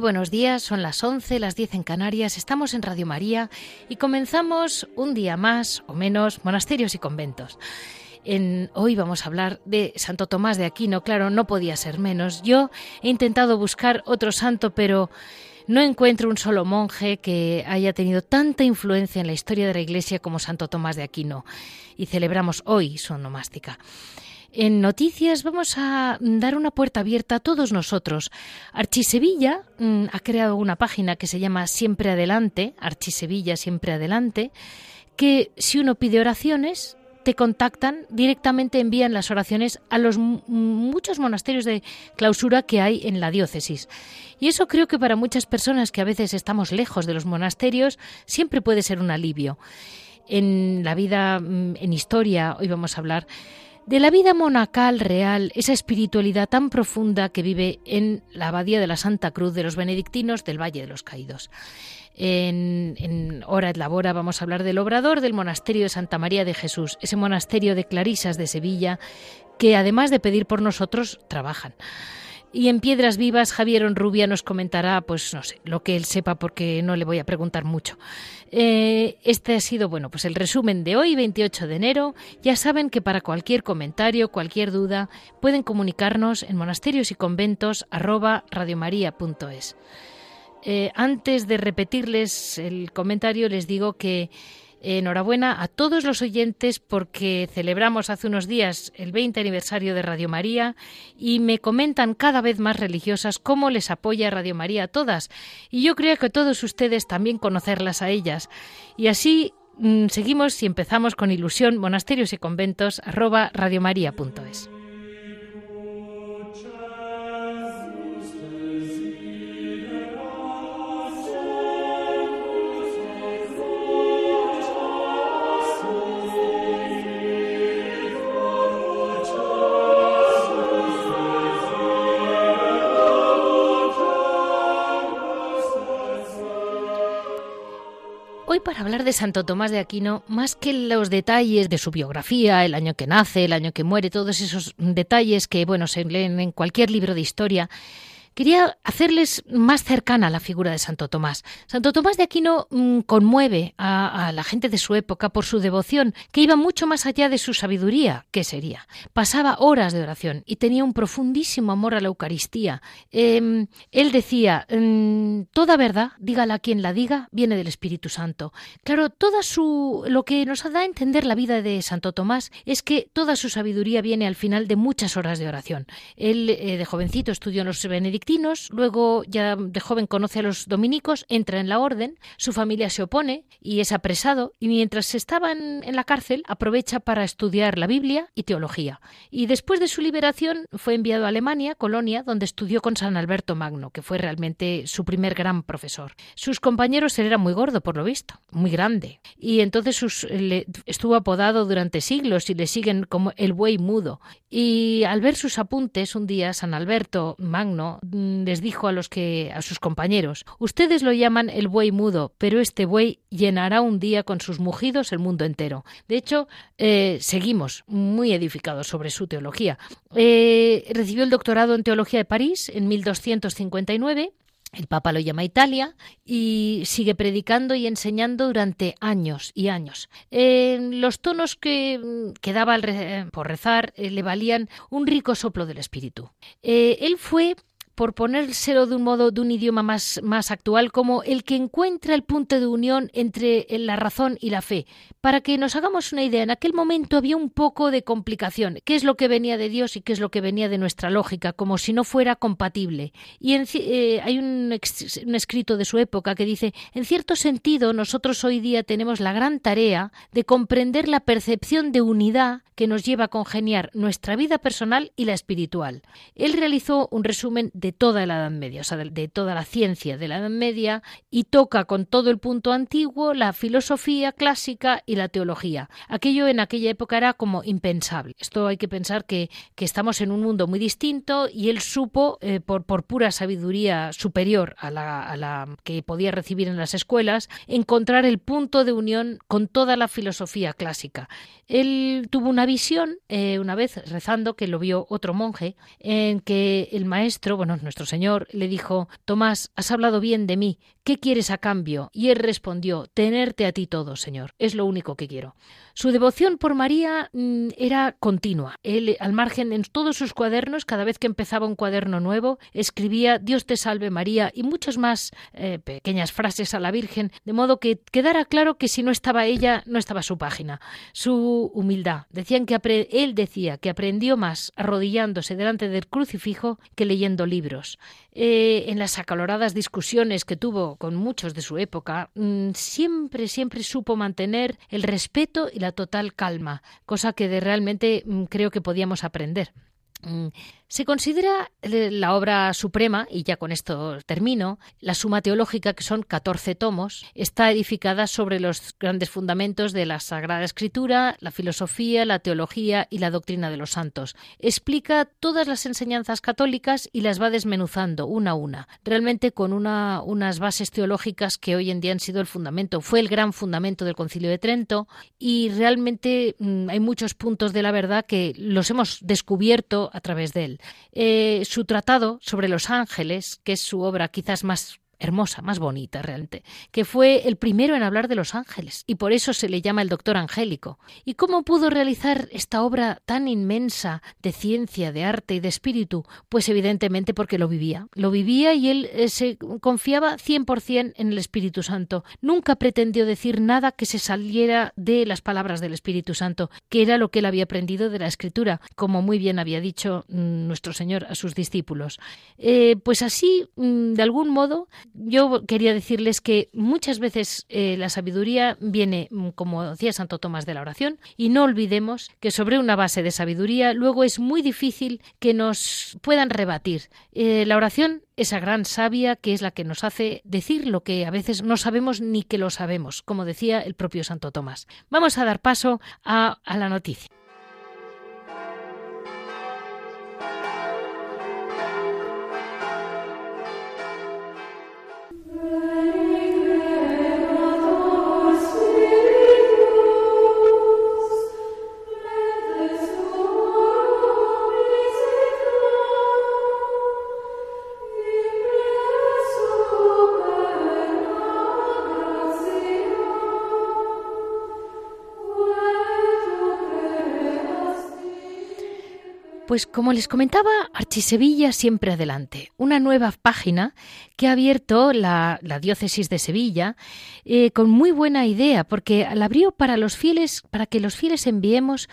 Buenos días, son las 11, las 10 en Canarias, estamos en Radio María y comenzamos un día más o menos monasterios y conventos. En, hoy vamos a hablar de Santo Tomás de Aquino, claro, no podía ser menos. Yo he intentado buscar otro santo, pero no encuentro un solo monje que haya tenido tanta influencia en la historia de la Iglesia como Santo Tomás de Aquino. Y celebramos hoy su onomástica. En noticias vamos a dar una puerta abierta a todos nosotros. Archisevilla mm, ha creado una página que se llama Siempre Adelante, Archisevilla Siempre Adelante, que si uno pide oraciones, te contactan, directamente envían las oraciones a los muchos monasterios de clausura que hay en la diócesis. Y eso creo que para muchas personas que a veces estamos lejos de los monasterios siempre puede ser un alivio. En la vida, mm, en historia, hoy vamos a hablar de la vida monacal real, esa espiritualidad tan profunda que vive en la abadía de la Santa Cruz de los benedictinos del Valle de los Caídos. En, en Hora et Labora vamos a hablar del obrador del monasterio de Santa María de Jesús, ese monasterio de Clarisas de Sevilla, que además de pedir por nosotros, trabajan. Y en Piedras Vivas, Javier Onrubia nos comentará, pues no sé, lo que él sepa, porque no le voy a preguntar mucho. Eh, este ha sido, bueno, pues el resumen de hoy, 28 de enero. Ya saben que para cualquier comentario, cualquier duda, pueden comunicarnos en monasterios y conventos eh, antes de repetirles el comentario, les digo que Enhorabuena a todos los oyentes porque celebramos hace unos días el 20 aniversario de Radio María y me comentan cada vez más religiosas cómo les apoya Radio María a todas. Y yo creo que todos ustedes también conocerlas a ellas. Y así mm, seguimos y empezamos con ilusión monasterios y conventos arroba radiomaria.es. para hablar de Santo Tomás de Aquino, más que los detalles de su biografía, el año que nace, el año que muere, todos esos detalles que bueno se leen en cualquier libro de historia, Quería hacerles más cercana la figura de Santo Tomás. Santo Tomás de Aquino mm, conmueve a, la gente de su época por su devoción, que iba mucho más allá de su sabiduría, que sería. Pasaba horas de oración y tenía un profundísimo amor a la Eucaristía. Em, él decía, mm, toda verdad, dígala quien la diga, viene del Espíritu Santo. Claro, toda su, lo que nos da a entender la vida de Santo Tomás es que toda su sabiduría viene al final de muchas horas de oración. Él eh, de jovencito estudió en los benedictinos, luego ya de joven conoce a los dominicos, entra en la orden, su familia se opone y es apresado y mientras estaba en, la cárcel aprovecha para estudiar la Biblia y teología. Y después de su liberación fue enviado a Alemania, Colonia, donde estudió con San Alberto Magno, que fue realmente su primer gran profesor. Sus compañeros él era muy gordo, por lo visto, muy grande. Y entonces sus, le, estuvo apodado durante siglos y le siguen como el buey mudo. Y al ver sus apuntes, un día San Alberto Magno les dijo a los que a sus compañeros ustedes lo llaman el buey mudo pero este buey llenará un día con sus mugidos el mundo entero de hecho eh, seguimos muy edificados sobre su teología eh, recibió el doctorado en teología de París en 1259 el Papa lo llama Italia y sigue predicando y enseñando durante años y años. los tonos que, que daba por rezar eh, le valían un rico soplo del Espíritu. él fue por ponérselo de un modo, de un idioma más, más actual, como el que encuentra el punto de unión entre la razón y la fe. Para que nos hagamos una idea, en aquel momento había un poco de complicación. ¿Qué es lo que venía de Dios y qué es lo que venía de nuestra lógica? Como si no fuera compatible. Y eh, hay un, un escrito de su época que dice, en cierto sentido, nosotros hoy día tenemos la gran tarea de comprender la percepción de unidad que nos lleva a congeniar nuestra vida personal y la espiritual. Él realizó un resumen de toda la Edad Media, o sea, de, toda la ciencia de la Edad Media, y toca con todo el punto antiguo la filosofía clásica y la teología. Aquello en aquella época era como impensable. Esto hay que pensar que, estamos en un mundo muy distinto y él supo, eh, por, por, pura sabiduría superior a la, a la que podía recibir en las escuelas, encontrar el punto de unión con toda la filosofía clásica. Él tuvo una visión eh, una vez rezando que lo vio otro monje en que el maestro, bueno, nuestro Señor, le dijo Tomás, has hablado bien de mí, ¿qué quieres a cambio? Y él respondió tenerte a ti todo, Señor, es lo único que quiero. Su devoción por María mm, era continua. Él, al margen en todos sus cuadernos, cada vez que empezaba un cuaderno nuevo, escribía Dios te salve María y muchas más eh, pequeñas frases a la Virgen, de modo que quedara claro que si no estaba ella, no estaba su página. Su humildad. Decían que él decía que aprendió más arrodillándose delante del crucifijo que leyendo libros. Eh, en las acaloradas discusiones que tuvo con muchos de su época, mm, siempre, siempre supo mantener el respeto y la total calma, cosa que de realmente mm, creo que podíamos aprender. Se considera eh, la obra suprema, y ya con esto termino, la Suma Teológica, que son 14 tomos, está edificada sobre los grandes fundamentos de la Sagrada Escritura, la filosofía, la teología y la doctrina de los santos. Explica todas las enseñanzas católicas y las va desmenuzando una a una, realmente con una, unas bases teológicas que hoy en día han sido el fundamento, fue el gran fundamento del Concilio de Trento y realmente mm, hay muchos puntos de la verdad que los hemos descubierto a través de él. Eh, su tratado sobre los ángeles, que es su obra quizás más hermosa, más bonita realmente, que fue el primero en hablar de los ángeles y por eso se le llama el doctor angélico. ¿Y cómo pudo realizar esta obra tan inmensa de ciencia, de arte y de espíritu? Pues evidentemente porque lo vivía. Lo vivía y él eh, se confiaba 100% en el Espíritu Santo. Nunca pretendió decir nada que se saliera de las palabras del Espíritu Santo, que era lo que él había aprendido de la Escritura, como muy bien había dicho mm, nuestro Señor a sus discípulos. Eh, pues así, mm, de algún modo, yo quería decirles que muchas veces eh, la sabiduría viene, mm, como decía Santo Tomás de la oración, y no olvidemos que sobre una base de sabiduría luego es muy difícil que nos puedan rebatir. Eh, la oración, esa gran sabia que es la que nos hace decir lo que a veces no sabemos ni que lo sabemos, como decía el propio Santo Tomás. Vamos a dar paso a la noticia. Pues como les comentaba, Archisevilla siempre adelante, una nueva página que ha abierto la, diócesis de Sevilla eh, con muy buena idea, porque la abrió para los fieles, para que los fieles enviemos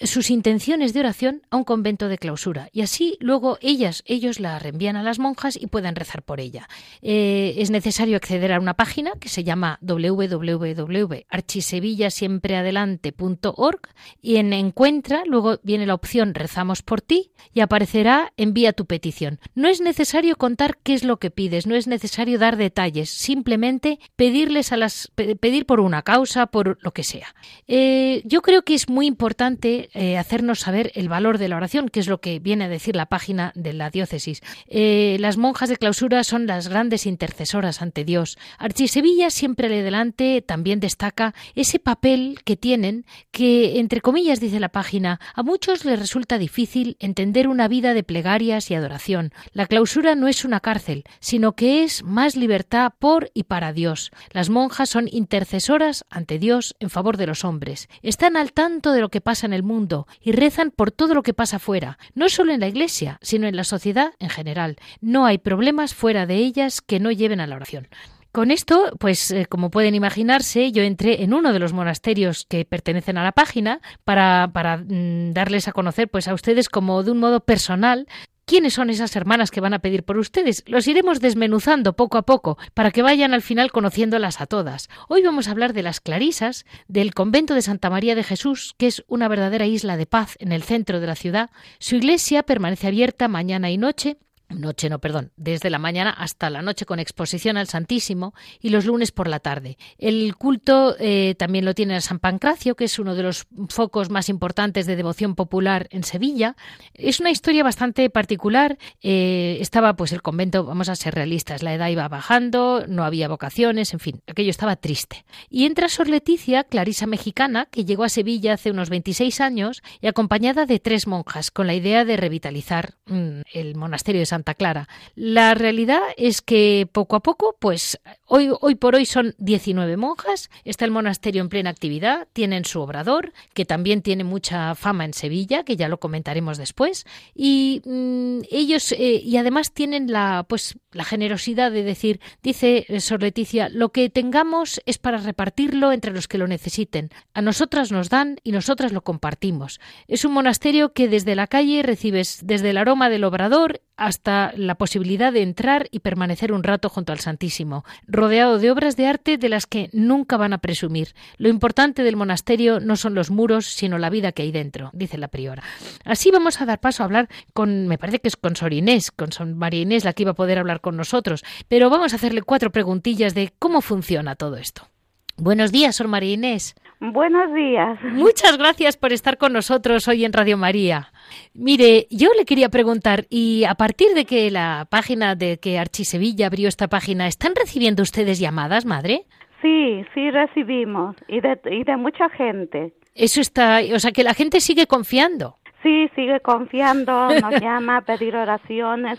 sus intenciones de oración a un convento de clausura y así luego ellas, ellos la reenvían a las monjas y puedan rezar por ella. Eh, es necesario acceder a una página que se llama www.archisevillasiempreadelante.org y en encuentra luego viene la opción rezamos por ti y aparecerá envía tu petición. No es necesario contar qué es lo que pides, no es necesario dar detalles, simplemente pedirles a las pedir por una causa, por lo que sea. Eh, yo creo que es muy importante eh, hacernos saber el valor de la oración, que es lo que viene a decir la página de la diócesis. Eh, las monjas de clausura son las grandes intercesoras ante Dios. Archisevilla siempre le delante también destaca ese papel que tienen, que entre comillas dice la página, a muchos les resulta difícil entender una vida de plegarias y adoración. La clausura no es una cárcel, sino que es más libertad por y para Dios. Las monjas son intercesoras ante Dios en favor de los hombres. Están al tanto de lo que pasa en el mundo y rezan por todo lo que pasa fuera, no solo en la Iglesia, sino en la sociedad en general. No hay problemas fuera de ellas que no lleven a la oración. Con esto, pues eh, como pueden imaginarse, yo entré en uno de los monasterios que pertenecen a la página para, para mm, darles a conocer pues a ustedes como de un modo personal ¿Quiénes son esas hermanas que van a pedir por ustedes? Los iremos desmenuzando poco a poco para que vayan al final conociéndolas a todas. Hoy vamos a hablar de las Clarisas, del convento de Santa María de Jesús, que es una verdadera isla de paz en el centro de la ciudad. Su iglesia permanece abierta mañana y noche noche no, perdón, desde la mañana hasta la noche con exposición al Santísimo y los lunes por la tarde. El culto eh, también lo tiene San Pancracio, que es uno de los focos más importantes de devoción popular en Sevilla. Es una historia bastante particular. Eh, estaba pues el convento, vamos a ser realistas, la edad iba bajando, no había vocaciones, en fin, aquello estaba triste. Y entra Sor Leticia, clarisa mexicana, que llegó a Sevilla hace unos 26 años y acompañada de tres monjas con la idea de revitalizar mm, el monasterio de San Santa Clara. La realidad es que poco a poco, pues hoy, hoy por hoy son 19 monjas, está el monasterio en plena actividad, tienen su obrador, que también tiene mucha fama en Sevilla, que ya lo comentaremos después, y mm, ellos, eh, y además tienen la, pues, la generosidad de decir, dice Sor Leticia, lo que tengamos es para repartirlo entre los que lo necesiten. A nosotras nos dan y nosotras lo compartimos. Es un monasterio que desde la calle recibes desde el aroma del obrador hasta la posibilidad de entrar y permanecer un rato junto al Santísimo, rodeado de obras de arte de las que nunca van a presumir. Lo importante del monasterio no son los muros, sino la vida que hay dentro, dice la priora. Así vamos a dar paso a hablar con, me parece que es con Sor Inés, con Sor María Inés la que iba a poder hablar con nosotros, pero vamos a hacerle cuatro preguntillas de cómo funciona todo esto. Buenos días, Sor María Inés. Buenos días. Muchas gracias por estar con nosotros hoy en Radio María. Mire, yo le quería preguntar, y a partir de que la página de que Archisevilla abrió esta página, ¿están recibiendo ustedes llamadas, madre? Sí, sí recibimos, y de, y de mucha gente. Eso está, o sea, que la gente sigue confiando. Sí, sigue confiando, nos llama a pedir oraciones,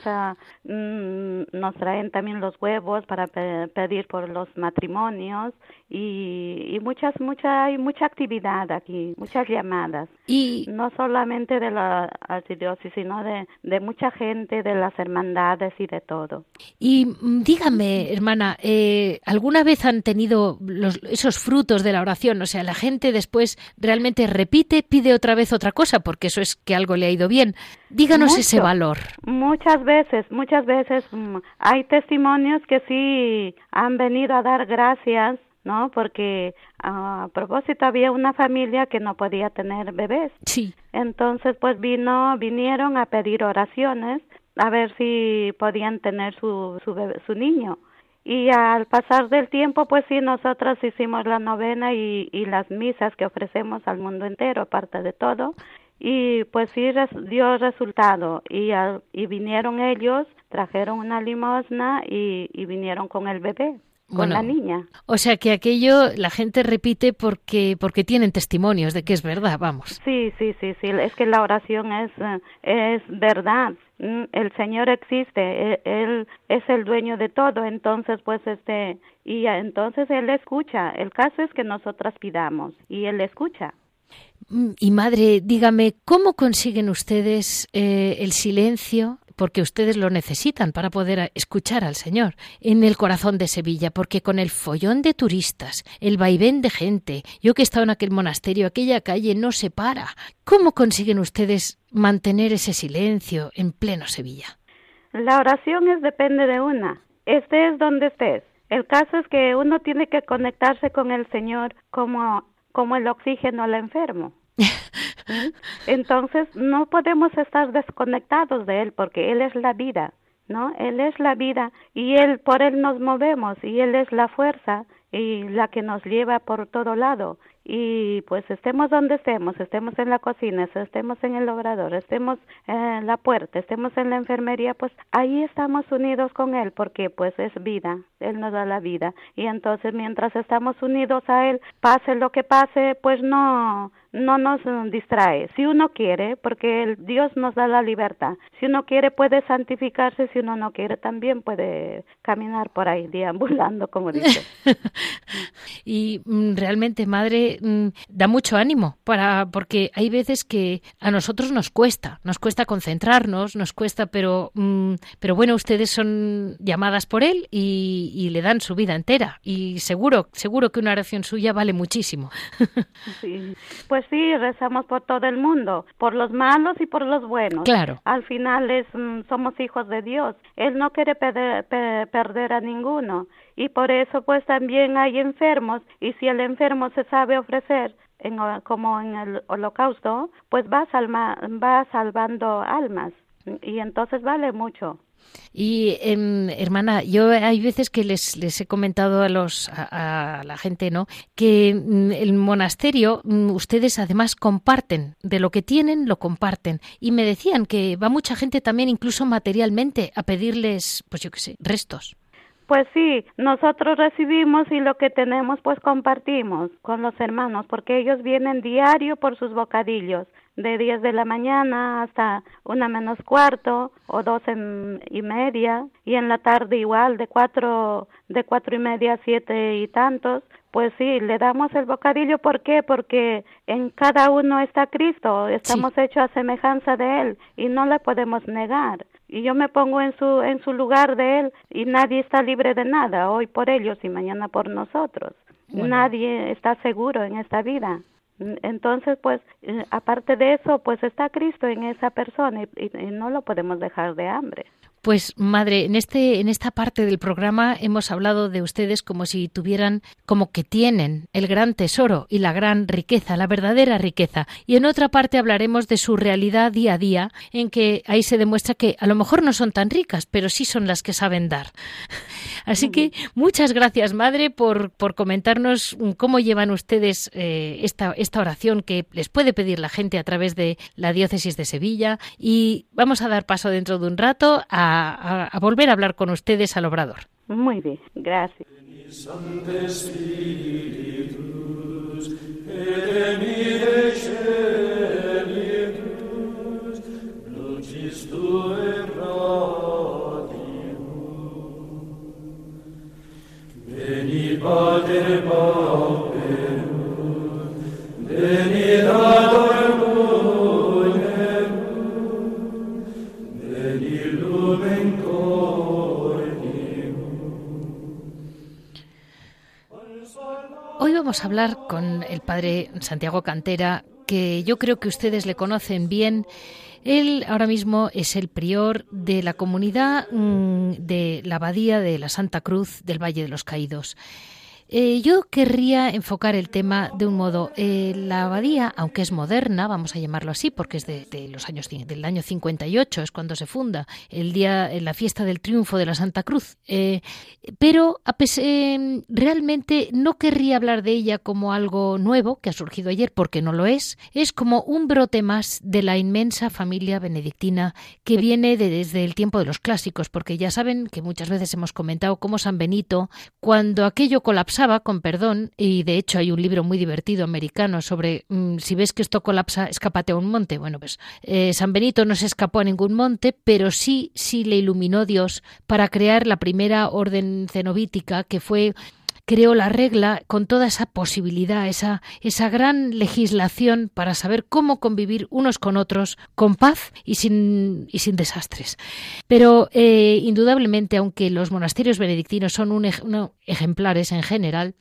mm, nos traen también los huevos para pedir por los matrimonios y, y muchas, mucha, hay mucha actividad aquí, muchas llamadas. Y no solamente de la archidiócesis, sino de, de mucha gente, de las hermandades y de todo. Y mm, dígame, hermana, eh, ¿alguna vez han tenido los, esos frutos de la oración? O sea, la gente después realmente repite, pide otra vez otra cosa, porque eso es que algo le ha ido bien. Díganos ese valor. Muchas veces, muchas veces mm, hay testimonios que sí han venido a dar gracias ¿no? Porque a propósito había una familia que no podía tener bebés. Sí. Entonces, pues vino, vinieron a pedir oraciones a ver si podían tener su su, bebé, su niño. Y al pasar del tiempo, pues sí, nosotros hicimos la novena y, y las misas que ofrecemos al mundo entero, aparte de todo. Y pues sí dio resultado. Y, y vinieron ellos, trajeron una limosna y, y vinieron con el bebé con la niña. O sea que aquello la gente repite porque porque tienen testimonios de que es verdad, vamos. Sí, sí, sí, sí, es que la oración es es verdad. Mm, el Señor existe, e, él, es el dueño de todo, entonces pues este y entonces él escucha. El caso es que nosotras pidamos y él escucha. Mm, y madre, dígame, ¿cómo consiguen ustedes eh, el silencio porque ustedes lo necesitan para poder escuchar al Señor en el corazón de Sevilla, porque con el follón de turistas, el vaivén de gente, yo que he estado en aquel monasterio, aquella calle no se para. ¿Cómo consiguen ustedes mantener ese silencio en pleno Sevilla? La oración es depende de una. Estés donde estés. El caso es que uno tiene que conectarse con el Señor como, como el oxígeno al enfermo. Entonces no podemos estar desconectados de Él porque Él es la vida, ¿no? Él es la vida y Él, por Él nos movemos y Él es la fuerza y la que nos lleva por todo lado. Y pues estemos donde estemos, estemos en la cocina, estemos en el obrador, estemos en la puerta, estemos en la enfermería, pues ahí estamos unidos con Él porque pues es vida, Él nos da la vida. Y entonces mientras estamos unidos a Él, pase lo que pase, pues no no nos distrae. Si uno quiere, porque el Dios nos da la libertad, si uno quiere puede santificarse, si uno no quiere también puede caminar por ahí deambulando, como dice. y mm, realmente, madre, mm, da mucho ánimo para porque hay veces que a nosotros nos cuesta, nos cuesta concentrarnos, nos cuesta, pero mm, pero bueno, ustedes son llamadas por él y, y le dan su vida entera y seguro, seguro que una oración suya vale muchísimo. sí. Pues sí, rezamos por todo el mundo, por los malos y por los buenos. Claro. Al final es, mm, somos hijos de Dios. Él no quiere perder, perder a ninguno y por eso pues también hay enfermos y si el enfermo se sabe ofrecer en, como en el holocausto, pues va, salma, va salvando almas y entonces vale mucho. Y em, hermana, yo hay veces que les, les he comentado a los a, la gente, ¿no? Que mm, el monasterio mm, ustedes además comparten de lo que tienen lo comparten y me decían que va mucha gente también incluso materialmente a pedirles, pues yo qué sé, restos. Pues sí, nosotros recibimos y lo que tenemos pues compartimos con los hermanos, porque ellos vienen diario por sus bocadillos de 10 de la mañana hasta una menos cuarto o dos y media y en la tarde igual de cuatro de cuatro y media a siete y tantos pues sí le damos el bocadillo. ¿por qué? porque en cada uno está Cristo estamos hechos a semejanza de él y no le podemos negar y yo me pongo en su en su lugar de él y nadie está libre de nada hoy por ellos y mañana por nosotros. Nadie está seguro en esta vida. Entonces, pues, eh, aparte de eso, pues está Cristo en esa persona y, no lo podemos dejar de hambre. Pues madre, en este en esta parte del programa hemos hablado de ustedes como si tuvieran como que tienen el gran tesoro y la gran riqueza, la verdadera riqueza. Y en otra parte hablaremos de su realidad día a día, en que ahí se demuestra que a lo mejor no son tan ricas, pero sí son las que saben dar. Así que muchas gracias, madre, por, por comentarnos cómo llevan ustedes eh, esta, esta oración que les puede pedir la gente a través de la diócesis de Sevilla. Y vamos a dar paso dentro de un rato a a, volver a hablar con ustedes al Obrador. Muy bien, gracias. Santiago Cantera, que yo creo que ustedes le conocen bien. Él ahora mismo es el prior de la comunidad mm, de la Abadía de la Santa Cruz del Valle de los Caídos. Eh, yo querría enfocar el tema de un modo. Eh, la abadía, aunque es moderna, vamos a llamarlo así, porque es de, los años del año 58, es cuando se funda, el día, en la fiesta del triunfo de la Santa Cruz. Eh, pero a realmente no querría hablar de ella como algo nuevo que ha surgido ayer, porque no lo es. Es como un brote más de la inmensa familia benedictina que viene desde el tiempo de los clásicos, porque ya saben que muchas veces hemos comentado cómo San Benito, cuando aquello colapsó con perdón, y de hecho hay un libro muy divertido americano sobre mm, si ves que esto colapsa, escápate a un monte. Bueno, pues eh, San Benito no se escapó a ningún monte, pero sí, sí le iluminó Dios para crear la primera orden cenobítica que fue creó la regla con toda esa posibilidad, esa, esa gran legislación para saber cómo convivir unos con otros con paz y sin, y sin desastres. Pero eh, indudablemente, aunque los monasterios benedictinos son un, ejemplares en general,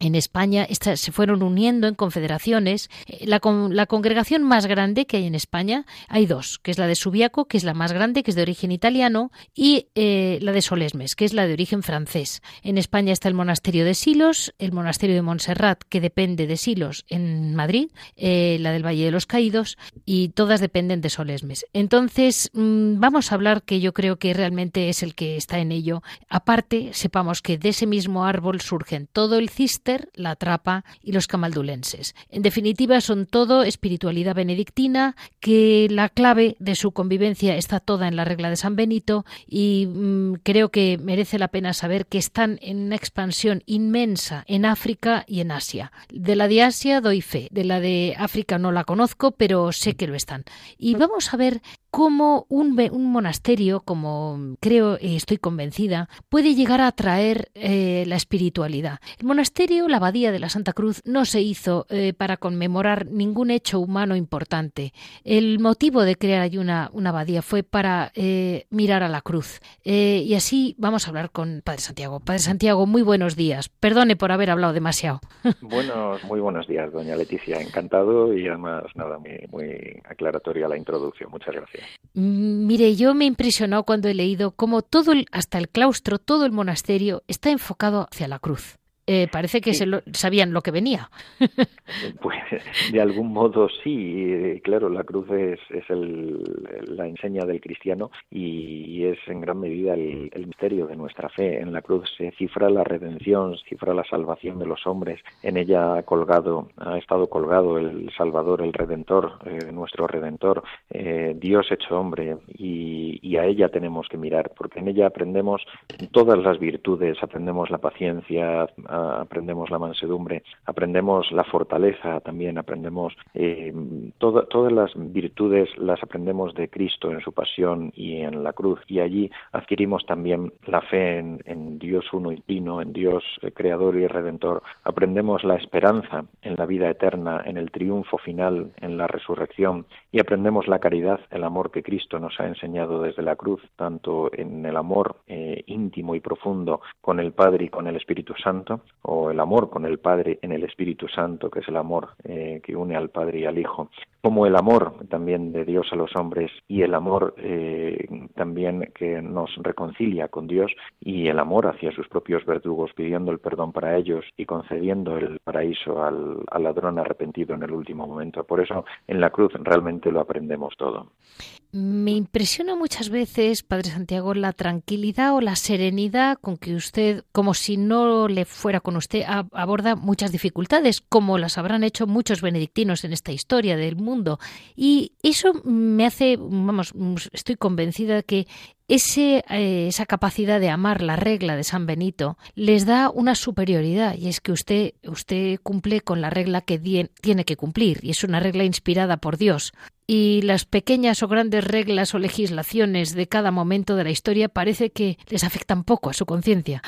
en España se fueron uniendo en confederaciones. Eh, la, la, congregación más grande que hay en España hay dos, que es la de Subiaco, que es la más grande, que es de origen italiano, y eh, la de Solesmes, que es la de origen francés. En España está el monasterio de Silos, el monasterio de Montserrat, que depende de Silos en Madrid, eh, la del Valle de los Caídos, y todas dependen de Solesmes. Entonces, mm, vamos a hablar que yo creo que realmente es el que está en ello. Aparte, sepamos que de ese mismo árbol surgen todo el cister La Trapa y los camaldulenses. En definitiva, son todo espiritualidad benedictina, que la clave de su convivencia está toda en la regla de San Benito y mm, creo que merece la pena saber que están en una expansión inmensa en África y en Asia. De la de Asia doy fe, de la de África no la conozco, pero sé que lo están. Y vamos a ver cómo un, monasterio, como creo y estoy convencida, puede llegar a atraer eh, la espiritualidad. El monasterio, la abadía de la Santa Cruz, no se hizo eh, para conmemorar ningún hecho humano importante. El motivo de crear allí una, una abadía fue para eh, mirar a la cruz. y así vamos a hablar con Padre Santiago. Padre Santiago, muy buenos días. Perdone por haber hablado demasiado. Buenos, muy buenos días, doña Leticia. Encantado y además, nada, muy, muy aclaratoria la introducción. Muchas gracias. Mm, mire, yo me he impresionado cuando he leído cómo todo, el, hasta el claustro, todo el monasterio está enfocado hacia la cruz. Eh, parece que se sabían lo que venía. Pues de algún modo sí, claro, la cruz es, es el, la enseña del cristiano y es en gran medida el, misterio de nuestra fe. En la cruz se cifra la redención, se cifra la salvación de los hombres. En ella ha colgado, ha estado colgado el Salvador, el Redentor, eh, nuestro Redentor, eh, Dios hecho hombre y, y a ella tenemos que mirar porque en ella aprendemos todas las virtudes, aprendemos la paciencia, aprendemos la mansedumbre, aprendemos la fortaleza también, aprendemos eh, todas las virtudes las aprendemos de Cristo en su pasión y en la cruz. Y allí adquirimos también la fe en, Dios uno y trino, en Dios eh, creador y redentor, aprendemos la esperanza en la vida eterna, en el triunfo final, en la resurrección. Y aprendemos la caridad, el amor que Cristo nos ha enseñado desde la cruz, tanto en el amor eh, íntimo y profundo con el Padre y con el Espíritu Santo, o el amor con el Padre en el Espíritu Santo, que es el amor eh, que une al Padre y al Hijo, como el amor también de Dios a los hombres y el amor eh, también que nos reconcilia con Dios y el amor hacia sus propios verdugos, pidiendo el perdón para ellos y concediendo el paraíso al, al ladrón arrepentido en el último momento. Por eso en la cruz realmente lo aprendemos todo. Me impresiona muchas veces, Padre Santiago, la tranquilidad o la serenidad con que usted, como si no le fuera con usted, aborda muchas dificultades, como las habrán hecho muchos benedictinos en esta historia del mundo. Y eso me hace, vamos, estoy convencida que ese, eh, esa capacidad de amar la regla de San Benito les da una superioridad y es que usted, usted cumple con la regla que tiene que cumplir y es una regla inspirada por Dios. Y las pequeñas o grandes reglas o legislaciones de cada momento de la historia parece que les afectan poco a su conciencia.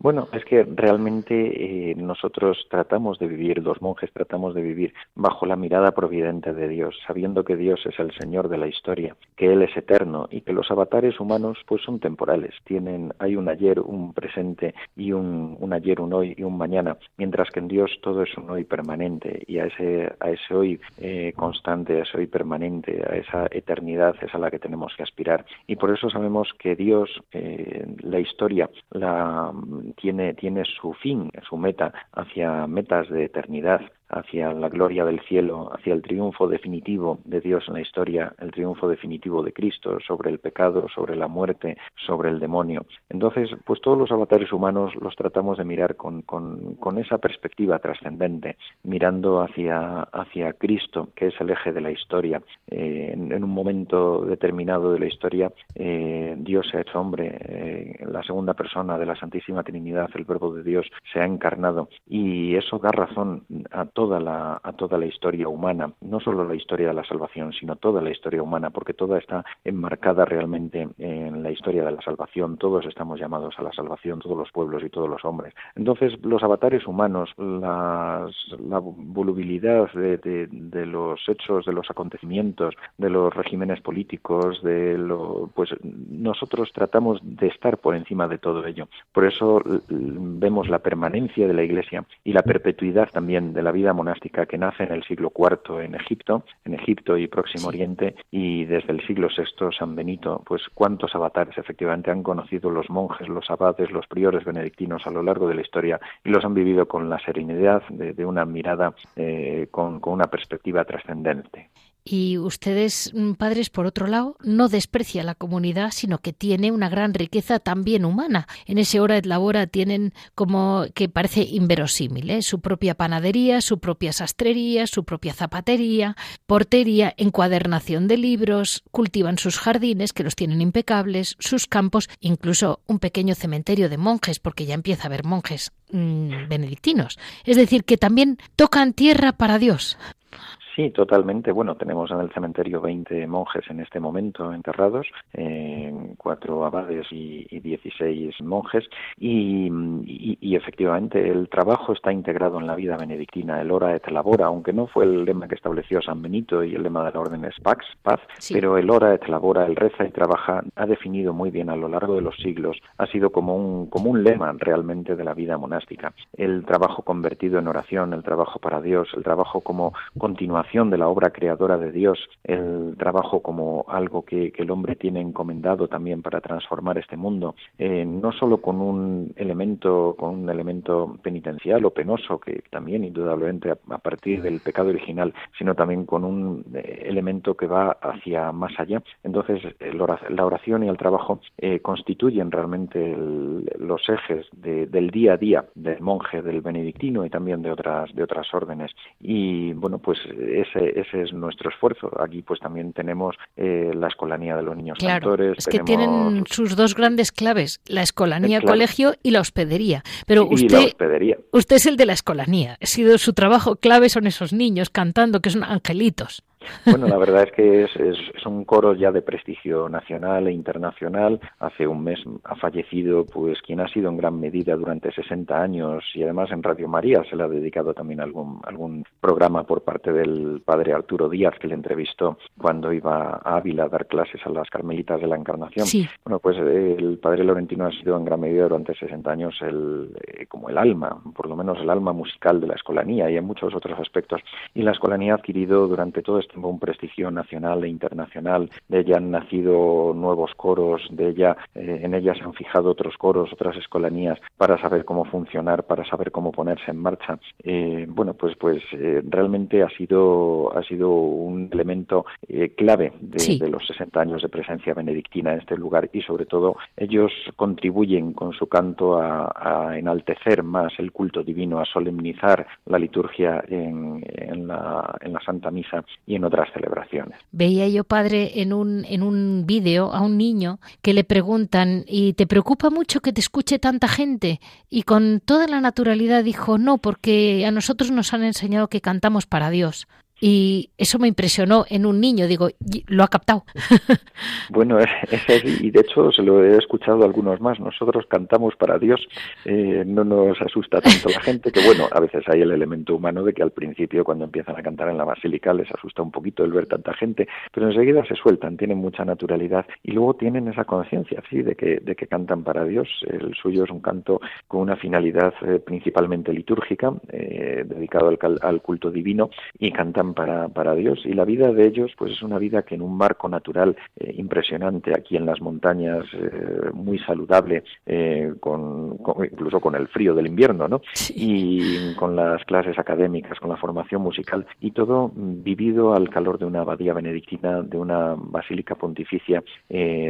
Bueno, es que realmente eh, nosotros tratamos de vivir, los monjes tratamos de vivir bajo la mirada providente de Dios, sabiendo que Dios es el Señor de la historia, que Él es eterno y que los avatares humanos pues son temporales, tienen, hay un ayer, un presente y un, un ayer, un hoy y un mañana, mientras que en Dios todo es un hoy permanente y a ese, a ese hoy eh, constante, a ese hoy permanente, a esa eternidad es a la que tenemos que aspirar. Y por eso sabemos que Dios, eh, la historia, la tiene, tiene su fin, su meta hacia metas de eternidad hacia la gloria del cielo, hacia el triunfo definitivo de Dios en la historia, el triunfo definitivo de Cristo sobre el pecado, sobre la muerte, sobre el demonio. Entonces, pues todos los avatares humanos los tratamos de mirar con, con, esa perspectiva trascendente, mirando hacia, hacia Cristo, que es el eje de la historia. Eh, en, un momento determinado de la historia, eh, Dios se ha hecho hombre, eh, la segunda persona de la Santísima Trinidad, el Verbo de Dios, se ha encarnado y eso da razón a toda la, a toda la historia humana, no solo la historia de la salvación, sino toda la historia humana, porque toda está enmarcada realmente en la historia de la salvación. Todos estamos llamados a la salvación, todos los pueblos y todos los hombres. Entonces, los avatares humanos, la volubilidad de, los hechos, de los acontecimientos, de los regímenes políticos, de lo, pues nosotros tratamos de estar por encima de todo ello. Por eso vemos la permanencia de la Iglesia y la perpetuidad también de la vida monástica que nace en el siglo IV en Egipto, en Egipto y Próximo Oriente, y desde el siglo VI San Benito, pues cuántos avatares efectivamente han conocido los monjes, los abades, los priores benedictinos a lo largo de la historia y los han vivido con la serenidad de, una mirada eh, con, con una perspectiva trascendente. Y ustedes, mm, padres, por otro lado, no desprecia la comunidad, sino que tiene una gran riqueza también humana. En ese hora de labora tienen como que parece inverosímil, ¿eh? su propia panadería, su propia sastrería, su propia zapatería, portería, encuadernación de libros, cultivan sus jardines, que los tienen impecables, sus campos, incluso un pequeño cementerio de monjes, porque ya empieza a haber monjes mm, benedictinos. Es decir, que también tocan tierra para Dios. Sí, totalmente. Bueno, tenemos en el cementerio 20 monjes en este momento enterrados, eh, cuatro abades y, y 16 monjes, y, y, efectivamente el trabajo está integrado en la vida benedictina, el ora et labora, aunque no fue el lema que estableció San Benito y el lema de la orden es Pax, paz, pero el ora et labora, el reza y trabaja, ha definido muy bien a lo largo de los siglos, ha sido como un, como un lema realmente de la vida monástica. El trabajo convertido en oración, el trabajo para Dios, el trabajo como continuación de la obra creadora de Dios, el trabajo como algo que, el hombre tiene encomendado también para transformar este mundo, eh, no solo con un elemento, con un elemento penitencial o penoso, que también indudablemente a, partir del pecado original, sino también con un eh, elemento que va hacia más allá. Entonces, la oración y el trabajo eh, constituyen realmente los ejes del día a día del monje, del benedictino y también de otras de otras órdenes. Y bueno, pues ese, ese es nuestro esfuerzo. Aquí pues también tenemos eh, la escolanía de los niños claro, Es que tienen sus dos grandes claves, la escolanía colegio y la hospedería. Pero usted, usted es el de la escolanía. Ha sido su trabajo clave son esos niños cantando que son angelitos. Bueno, la verdad es que es, es, un coro ya de prestigio nacional e internacional. Hace un mes ha fallecido pues quien ha sido en gran medida durante 60 años y además en Radio María se le ha dedicado también algún, algún programa por parte del padre Arturo Díaz que le entrevistó cuando iba a Ávila a dar clases a las Carmelitas de la Encarnación. Bueno, pues el padre Laurentino ha sido en gran medida durante 60 años el, eh, como el alma, por lo menos el alma musical de la escolanía y en muchos otros aspectos. Y la escolanía ha adquirido durante todo este un prestigio nacional e internacional. De ella han nacido nuevos coros, de ella, eh, en ella se han fijado otros coros, otras escolanías para saber cómo funcionar, para saber cómo ponerse en marcha. Eh, bueno, pues, pues eh, realmente ha sido, ha sido un elemento clave de, los 60 años de presencia benedictina en este lugar y sobre todo ellos contribuyen con su canto a, enaltecer más el culto divino, a solemnizar la liturgia en, en, la, en la Santa Misa y otras celebraciones. Veía yo, padre, en un, en un vídeo a un niño que le preguntan, ¿y te preocupa mucho que te escuche tanta gente? Y con toda la naturalidad dijo, no, porque a nosotros nos han enseñado que cantamos para Dios. Y eso me impresionó en un niño, digo, lo ha captado. Bueno, y de hecho se lo he escuchado a algunos más. Nosotros cantamos para Dios, eh, no nos asusta tanto la gente, que bueno, a veces hay el elemento humano de que al principio cuando empiezan a cantar en la basílica les asusta un poquito el ver tanta gente, pero enseguida se sueltan, tienen mucha naturalidad y luego tienen esa conciencia, sí, de que, de que cantan para Dios. El suyo es un canto con una finalidad eh, principalmente litúrgica, eh, dedicado al, al culto divino, y cantan para, para Dios. Y la vida de ellos pues es una vida que en un marco natural eh, impresionante aquí en las montañas eh, muy saludable eh, con, incluso con el frío del invierno ¿no? y con las clases académicas con la formación musical y todo vivido al calor de una abadía benedictina de una basílica pontificia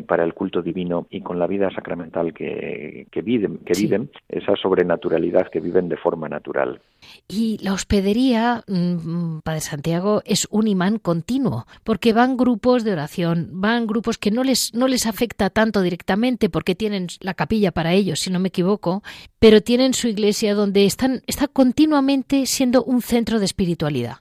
para el culto divino y con la vida sacramental que, que viven que viven esa sobrenaturalidad que viven de forma natural. Y la hospedería mm, Padre Santiago es un imán continuo, porque van grupos de oración, van grupos que no les, no les afecta tanto directamente porque tienen la capilla para ellos, si no me equivoco, pero tienen su iglesia donde están, está continuamente siendo un centro de espiritualidad.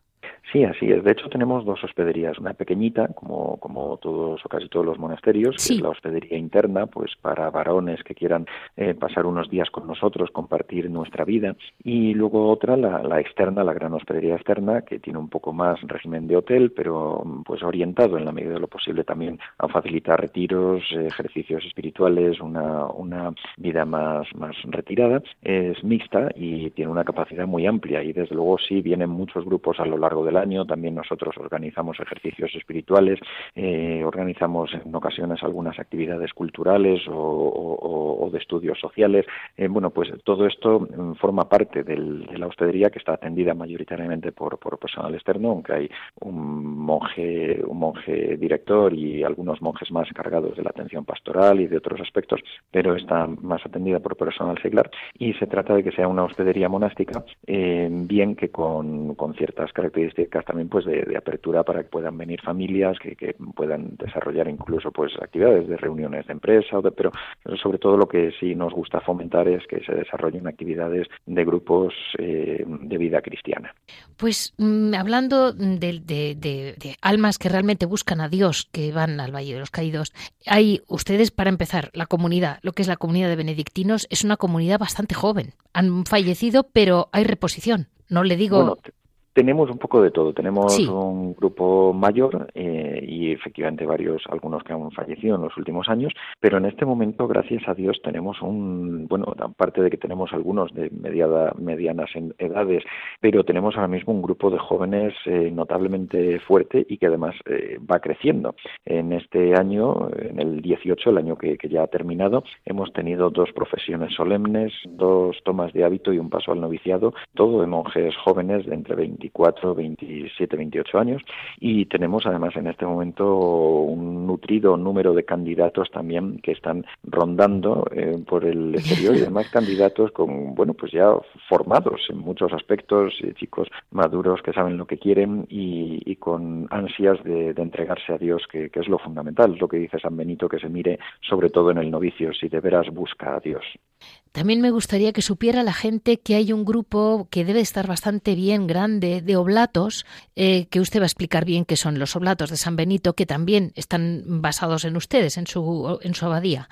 Sí, así es. De hecho, tenemos dos hospederías. Una pequeñita, como, como todos o casi todos los monasterios, que es la hospedería interna, pues para varones que quieran eh, pasar unos días con nosotros, compartir nuestra vida. Y luego otra, la, la, externa, la gran hospedería externa, que tiene un poco más régimen de hotel, pero pues orientado en la medida de lo posible también a facilitar retiros, ejercicios espirituales, una, una vida más, más retirada. Es mixta y tiene una capacidad muy amplia y desde luego sí vienen muchos grupos a lo largo del año. También nosotros organizamos ejercicios espirituales, eh, organizamos en ocasiones algunas actividades culturales o, de estudios sociales. Eh, bueno, pues todo esto mm, forma parte de la hospedería que está atendida mayoritariamente por, personal externo, aunque hay un monje, un monje director y algunos monjes más cargados de la atención pastoral y de otros aspectos, pero está más atendida por personal seglar y se trata de que sea una hospedería monástica, eh, bien que con, con, ciertas características también pues de, apertura para que puedan venir familias, que, que, puedan desarrollar incluso pues actividades de reuniones de empresa, pero sobre todo lo que sí nos gusta fomentar es que se desarrollen actividades de grupos eh, de vida cristiana. Pues mm, hablando de, de, almas que realmente buscan a Dios, que van al Valle de los Caídos, hay ustedes, para empezar, la comunidad, lo que es la comunidad de benedictinos, es una comunidad bastante joven. Han fallecido, pero hay reposición. No le digo. Tenemos un poco de todo. Tenemos un grupo mayor eh, y efectivamente varios, algunos que han fallecido en los últimos años, pero en este momento, gracias a Dios, tenemos un, bueno, aparte de que tenemos algunos de mediada, medianas edades, pero tenemos ahora mismo un grupo de jóvenes eh, notablemente fuerte y que además eh, va creciendo. En este año, en el 18, el año que, que ya ha terminado, hemos tenido dos profesiones solemnes, dos tomas de hábito y un paso al noviciado, todo de monjes jóvenes de entre 20 24, 27, 28 años y tenemos además en este momento un nutrido número de candidatos también que están rondando eh, por el exterior y además candidatos con, bueno, pues ya formados en muchos aspectos, eh, chicos maduros que saben lo que quieren y, con ansias de, entregarse a Dios, que, que es lo fundamental, es lo que dice San Benito, que se mire sobre todo en el novicio, si de veras busca a Dios. También me gustaría que supiera la gente que hay un grupo que debe estar bastante bien grande de oblatos, eh, que usted va a explicar bien qué son los oblatos de San Benito, que también están basados en ustedes, en su, en su abadía.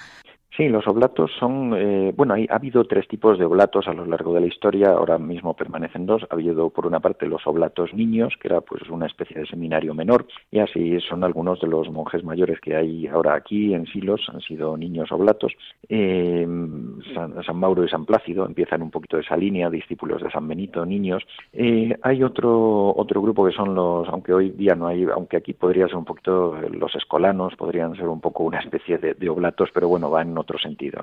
Sí, los oblatos son, eh, bueno, hay, ha habido tres tipos de oblatos a lo largo de la historia, ahora mismo permanecen dos. Ha habido, por una parte, los oblatos niños, que era pues una especie de seminario menor, y así son algunos de los monjes mayores que hay ahora aquí en Silos, han sido niños oblatos. Eh, San, Mauro y San Plácido empiezan un poquito de esa línea, discípulos de San Benito, niños. Eh, hay otro, otro grupo que son los, aunque hoy día no hay, aunque aquí podría ser un poquito los escolanos, podrían ser un poco una especie de, de oblatos, pero bueno, van otro sentido.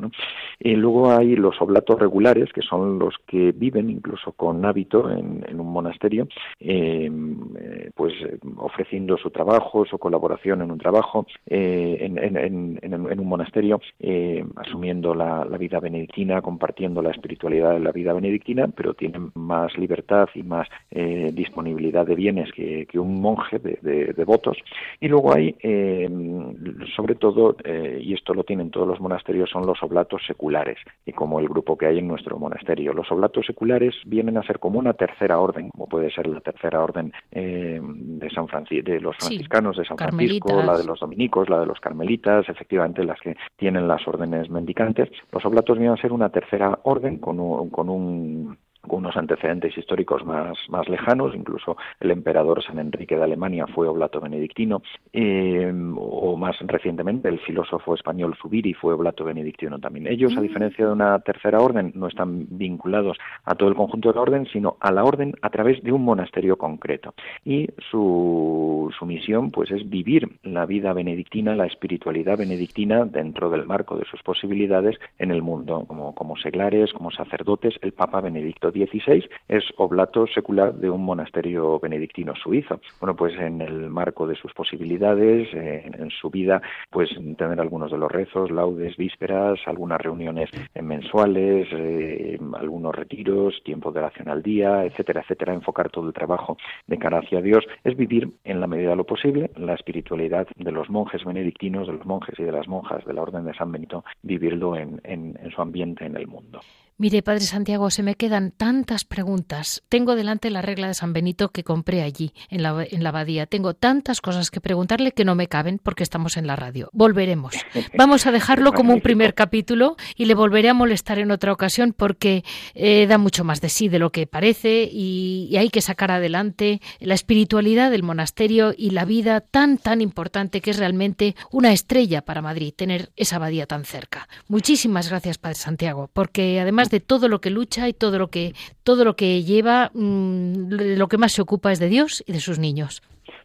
Y luego hay los oblatos regulares, que son los que viven incluso con hábito en, un monasterio, em, eh, pues ofreciendo su trabajo, su colaboración en un trabajo, eh, en, un monasterio, eh, asumiendo la, vida benedictina, compartiendo la espiritualidad de la vida benedictina, pero tienen más libertad y más disponibilidad de bienes que, un monje de, de, devotos. Y luego hay, em, sobre todo, y esto lo tienen todos los monasterios, son los oblatos seculares, y como el grupo que hay en nuestro monasterio. Los oblatos seculares vienen a ser como una tercera orden, como puede ser la tercera orden eh, de San de los franciscanos de San Francisco, la de los dominicos, la de los carmelitas, efectivamente las que tienen las órdenes mendicantes. Los oblatos vienen a ser una tercera orden con con un unos antecedentes históricos más, más lejanos, incluso el emperador San Enrique de Alemania fue oblato benedictino, eh, o más recientemente el filósofo español Zubiri fue oblato benedictino también. Ellos, a mm. diferencia de una tercera orden, no están vinculados a todo el conjunto de la orden, sino a la orden a través de un monasterio concreto. Y su, su misión pues es vivir la vida benedictina, la espiritualidad benedictina dentro del marco de sus posibilidades en el mundo, como, como seglares, como sacerdotes, el Papa Benedicto 16 es oblato secular de un monasterio benedictino suizo. Bueno, pues en el marco de sus posibilidades, en, su vida, pues tener algunos de los rezos, laudes, vísperas, algunas reuniones mensuales, eh, algunos retiros, tiempo de oración al día, etcétera, etcétera, enfocar todo el trabajo de cara hacia Dios, es vivir en la medida de lo posible la espiritualidad de los monjes benedictinos, de los monjes y de las monjas de la Orden de San Benito, vivirlo en su ambiente en el mundo. Mire, Padre Santiago, se me quedan tantas preguntas. Tengo delante la regla de San Benito que compré allí, en la, en la abadía. Tengo tantas cosas que preguntarle que no me caben porque estamos en la radio. Volveremos. Vamos a dejarlo como un primer capítulo y le volveré a molestar en otra ocasión porque eh, da mucho más de sí de lo que parece y, y hay que sacar adelante la espiritualidad del monasterio y la vida tan, tan importante que es realmente una estrella para Madrid tener esa abadía tan cerca. Muchísimas gracias, Padre Santiago, porque además además de todo lo que lucha y todo lo que todo lo que lleva, mm, lo que más se ocupa es de Dios y de sus niños.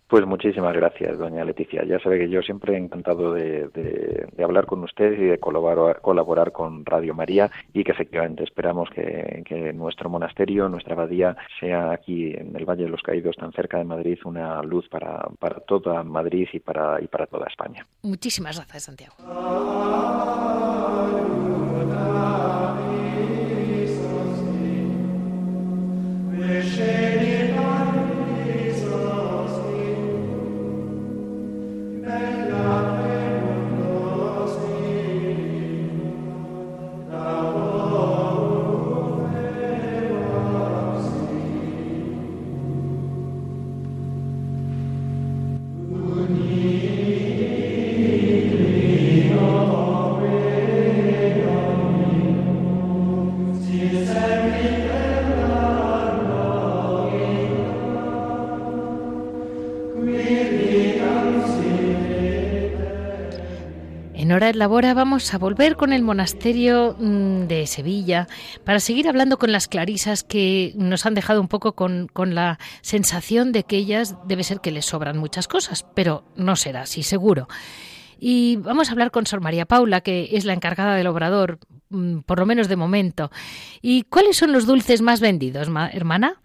Pues muchísimas gracias, doña Leticia. Ya sabe que yo siempre he encantado de, hablar con ustedes y de colaborar, colaborar con Radio María y que efectivamente esperamos que, que, nuestro monasterio, nuestra abadía, sea aquí en el Valle de los Caídos, tan cerca de Madrid, una luz para, para toda Madrid y para, y para toda España. Muchísimas gracias, Santiago. Hora de Labora vamos a volver con el monasterio mm, de Sevilla para seguir hablando con las clarisas que nos han dejado un poco con, la sensación de que ellas debe ser que les sobran muchas cosas, pero no será así, seguro. Y vamos a hablar con Sor María Paula, que es la encargada del obrador, mm, por lo menos de momento. ¿Y cuáles son los dulces más vendidos, hermana?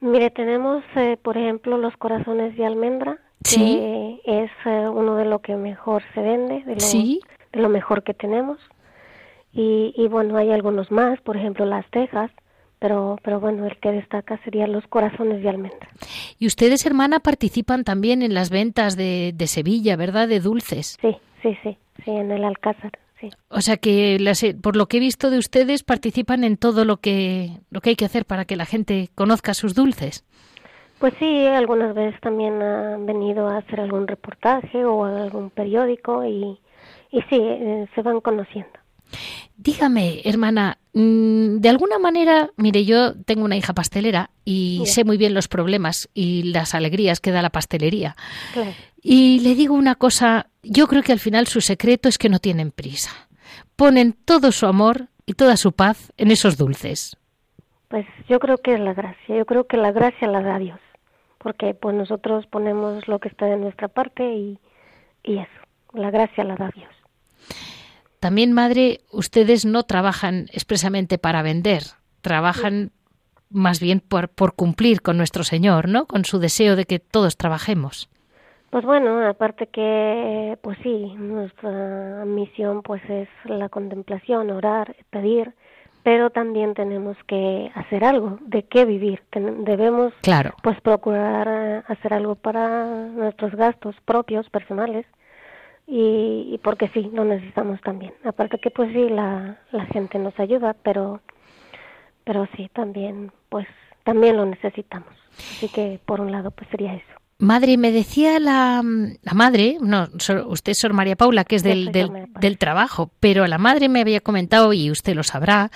Mire, tenemos, eh, por ejemplo, los corazones de almendra, que es eh, uno de lo que mejor se vende, de lo, de lo mejor que tenemos. Y, y, bueno, hay algunos más, por ejemplo, las tejas, pero, pero bueno, el que destaca serían los corazones de almendra. Y ustedes, hermana, participan también en las ventas de, de Sevilla, ¿verdad? De dulces. Sí, sí, sí, sí, en el Alcázar. Sí. O sea que, por lo que he visto de ustedes, participan en todo lo que, lo que hay que hacer para que la gente conozca sus dulces. Pues sí, algunas veces también han venido a hacer algún reportaje o algún periódico y, y sí, eh, se van conociendo. Dígame, hermana, mm, de alguna manera, mire, yo tengo una hija pastelera y sé muy bien los problemas y las alegrías que da la pastelería. Y le digo una cosa, yo creo que al final su secreto es que no tienen prisa. Ponen todo su amor y toda su paz en esos dulces. Pues yo creo que es la gracia, yo creo que la gracia la da Dios, porque pues nosotros ponemos lo que está de nuestra parte y, y eso, la gracia la da Dios. También, madre, ustedes no trabajan expresamente para vender, trabajan más bien por, por cumplir con nuestro Señor, ¿no? Con su deseo de que todos trabajemos. Pues bueno, aparte que, pues sí, nuestra misión pues es la contemplación, orar, pedir, pero también tenemos que hacer algo, de qué vivir. Debemos claro. pues procurar eh, hacer algo para nuestros gastos propios, personales, y, y, porque sí, lo necesitamos también. Aparte que pues sí, la, la gente nos ayuda, pero, pero sí, también pues también lo necesitamos. Así que por un lado pues sería eso. Madre, me decía la, la madre, no, usted es Sor María Paula, que es del, del, trabajo, pero la madre me había comentado, y usted lo sabrá,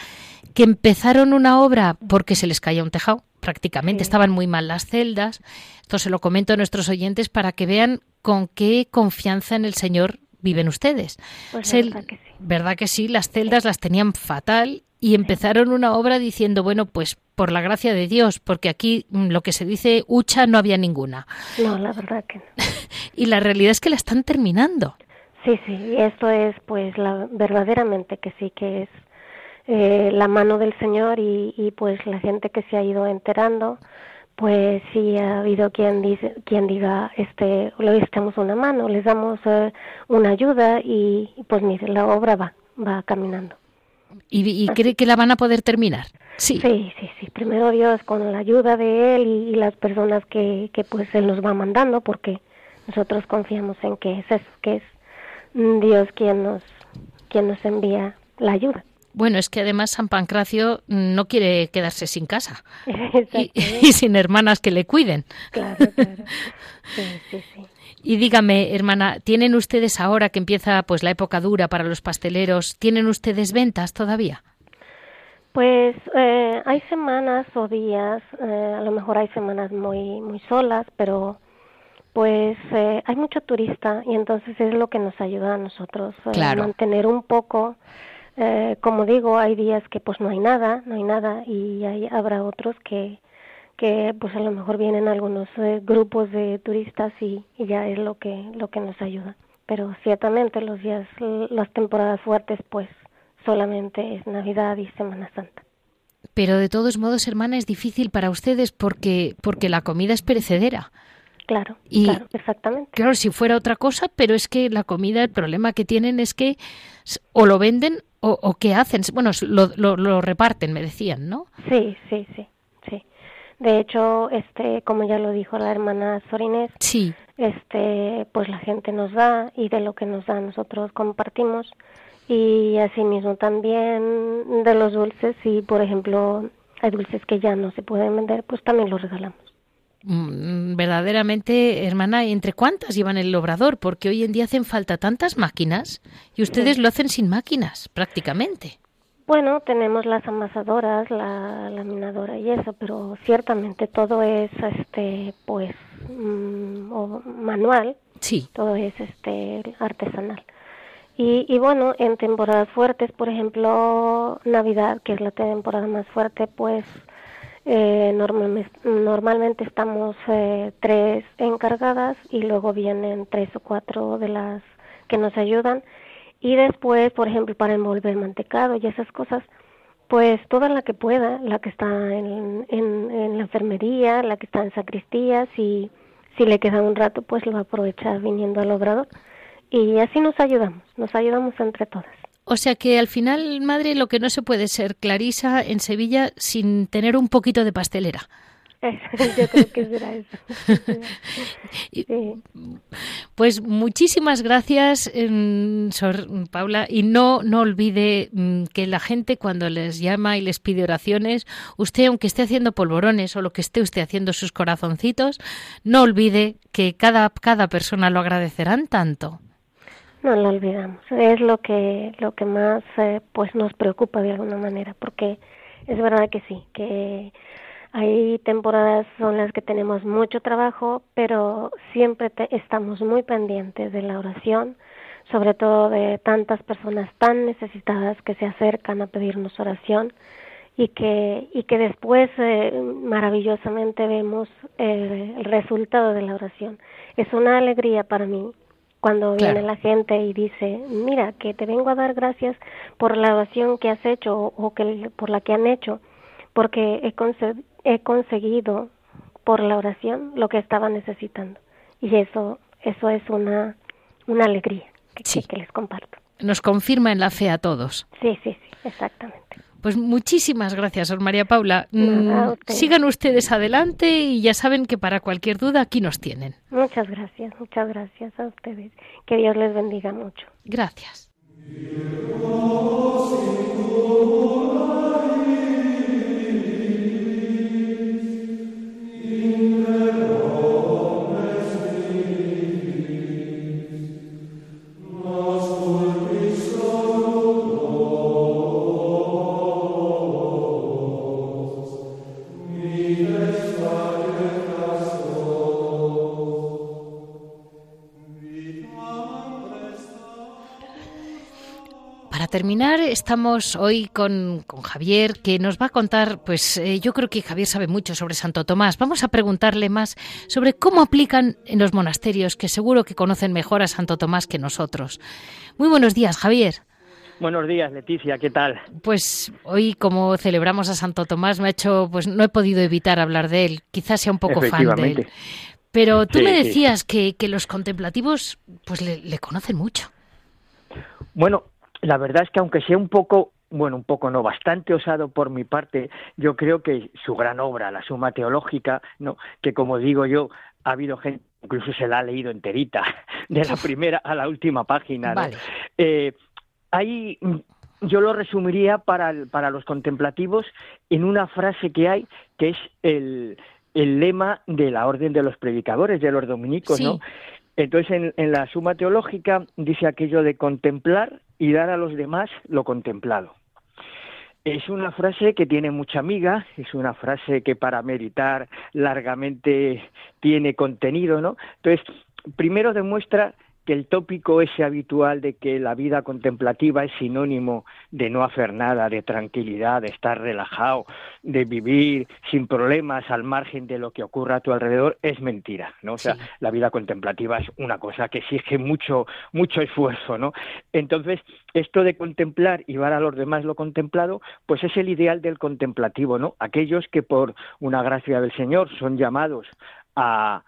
que empezaron una obra porque se les caía un tejado, prácticamente, estaban muy mal las celdas. Esto se lo comento a nuestros oyentes para que vean con qué confianza en el Señor viven ustedes. Pues verdad, que sí. verdad que sí, las celdas las tenían fatal y empezaron una obra diciendo, bueno, pues por la gracia de Dios, porque aquí mm, lo que se dice hucha no había ninguna. No, la verdad que no. y la realidad es que la están terminando. Sí, sí, y esto es pues la, verdaderamente que sí que es eh, la mano del Señor y, y pues la gente que se ha ido enterando pues sí ha habido quien dice quien diga este le damos una mano les damos eh, una ayuda y pues mire la obra va va caminando ¿Y, cree que la van a poder terminar? Sí. Sí, sí, sí. Primero Dios con la ayuda de Él y, las personas que, que pues Él nos va mandando, porque nosotros confiamos en que es que es Dios quien nos, quien nos envía la ayuda. Bueno, es que además San Pancracio no quiere quedarse sin casa y, y, sin hermanas que le cuiden. Claro, claro. Sí, sí, sí. Y dígame, hermana, ¿tienen ustedes ahora que empieza pues la época dura para los pasteleros, ¿tienen ustedes ventas todavía? Pues eh, hay semanas o días, eh, a lo mejor hay semanas muy muy solas, pero pues eh, hay mucho turista y entonces es lo que nos ayuda a nosotros a mantener un poco eh, como digo, hay días que pues no hay nada, no hay nada y hay, habrá otros que, que pues a lo mejor vienen algunos eh, grupos de turistas y, ya es lo que, lo que nos ayuda. Pero ciertamente los días, las temporadas fuertes pues solamente es Navidad y Semana Santa. Pero de todos modos, hermana, es difícil para ustedes porque, porque la comida es perecedera. Claro, claro, exactamente. Claro, si fuera otra cosa, pero es que la comida, el problema que tienen es que o lo venden o, qué hacen. Bueno, lo, lo, reparten, me decían, ¿no? Sí, sí, sí. De hecho, este, como ya lo dijo la hermana Sorinés, sí. este, pues la gente nos da y de lo que nos da nosotros compartimos y asimismo también de los dulces y por ejemplo hay dulces que ya no se pueden vender, pues también los regalamos. Mm, verdaderamente, hermana, ¿entre cuántas llevan el obrador? Porque hoy en día hacen falta tantas máquinas y ustedes lo hacen sin máquinas, prácticamente. Bueno, tenemos las amasadoras, la laminadora y eso, pero ciertamente todo es, este, pues, mm, manual. Sí. Todo es, este, artesanal. Y, y bueno, en temporadas fuertes, por ejemplo, Navidad, que es la temporada más fuerte, pues eh, normalmente, estamos eh, tres encargadas y luego vienen tres o cuatro de las que nos ayudan. Y después, por ejemplo, para envolver mantecado y esas cosas, pues toda la que pueda, la que está en, en, la enfermería, la que está en sacristía, si, si le queda un rato, pues lo va a aprovechar viniendo al obrador. Y así nos ayudamos, nos ayudamos entre todas. O sea que al final, madre, lo que no se puede ser Clarisa en Sevilla sin tener un poquito de pastelera. Yo creo que será eso. Pues muchísimas gracias, em, Sor Paula, y no, no olvide mm, que la gente cuando les llama y les pide oraciones, usted aunque esté haciendo polvorones o lo que esté usted haciendo sus corazoncitos, no olvide que cada, cada persona lo agradecerán tanto. No lo olvidamos. Es lo que lo que más eh, pues nos preocupa de alguna manera, porque es verdad que sí, que hay temporadas son las que tenemos mucho trabajo, pero siempre estamos muy pendientes de la oración, sobre todo de tantas personas tan necesitadas que se acercan a pedirnos oración y que y que después eh, maravillosamente vemos eh, el resultado de la oración. Es una alegría para mí cuando viene la gente y dice, mira, que te vengo a dar gracias por la oración que has hecho o, que por la que han hecho, porque he, he conseguido por la oración lo que estaba necesitando. Y eso, eso es una, una alegría que, que les comparto. Nos confirma en la fe a todos. Sí, sí, sí, exactamente. Pues muchísimas gracias, María Paula. Mm, sigan ustedes adelante y ya saben que para cualquier duda aquí nos tienen. Muchas gracias, muchas gracias a ustedes. Que Dios les bendiga mucho. Gracias. Terminar, estamos hoy con, Javier, que nos va a contar, pues eh, yo creo que Javier sabe mucho sobre Santo Tomás. Vamos a preguntarle más sobre cómo aplican en los monasterios, que seguro que conocen mejor a Santo Tomás que nosotros. Muy buenos días, Javier. Buenos días, Leticia, ¿qué tal? Pues hoy, como celebramos a Santo Tomás, me ha hecho, pues no he podido evitar hablar de él. Quizás sea un poco fan de él. Pero tú me decías que, que, los contemplativos, pues le, le conocen mucho. Bueno, la verdad es que aunque sea un poco bueno, un poco no, bastante osado por mi parte, yo creo que su gran obra, la Suma Teológica, no, que como digo yo, ha habido gente, incluso se la ha leído enterita, de la primera a la última página. ¿no? Eh, ahí yo lo resumiría para, para los contemplativos en una frase que hay, que es el, el lema de la Orden de los Predicadores, de los dominicos, ¿no? Entonces, en, en, la Suma Teológica dice aquello de contemplar y dar a los demás lo contemplado. Es una frase que tiene mucha amiga, es una frase que para meditar largamente tiene contenido, ¿no? Entonces, primero demuestra que el tópico ese habitual de que la vida contemplativa es sinónimo de no hacer nada, de tranquilidad, de estar relajado, de vivir sin problemas al margen de lo que ocurra a tu alrededor, es mentira, ¿no? O sea, la vida contemplativa es una cosa que exige mucho, mucho esfuerzo, ¿no? Entonces, esto de contemplar y ver a los demás lo contemplado, pues es el ideal del contemplativo, ¿no? Aquellos que por una gracia del Señor son llamados a,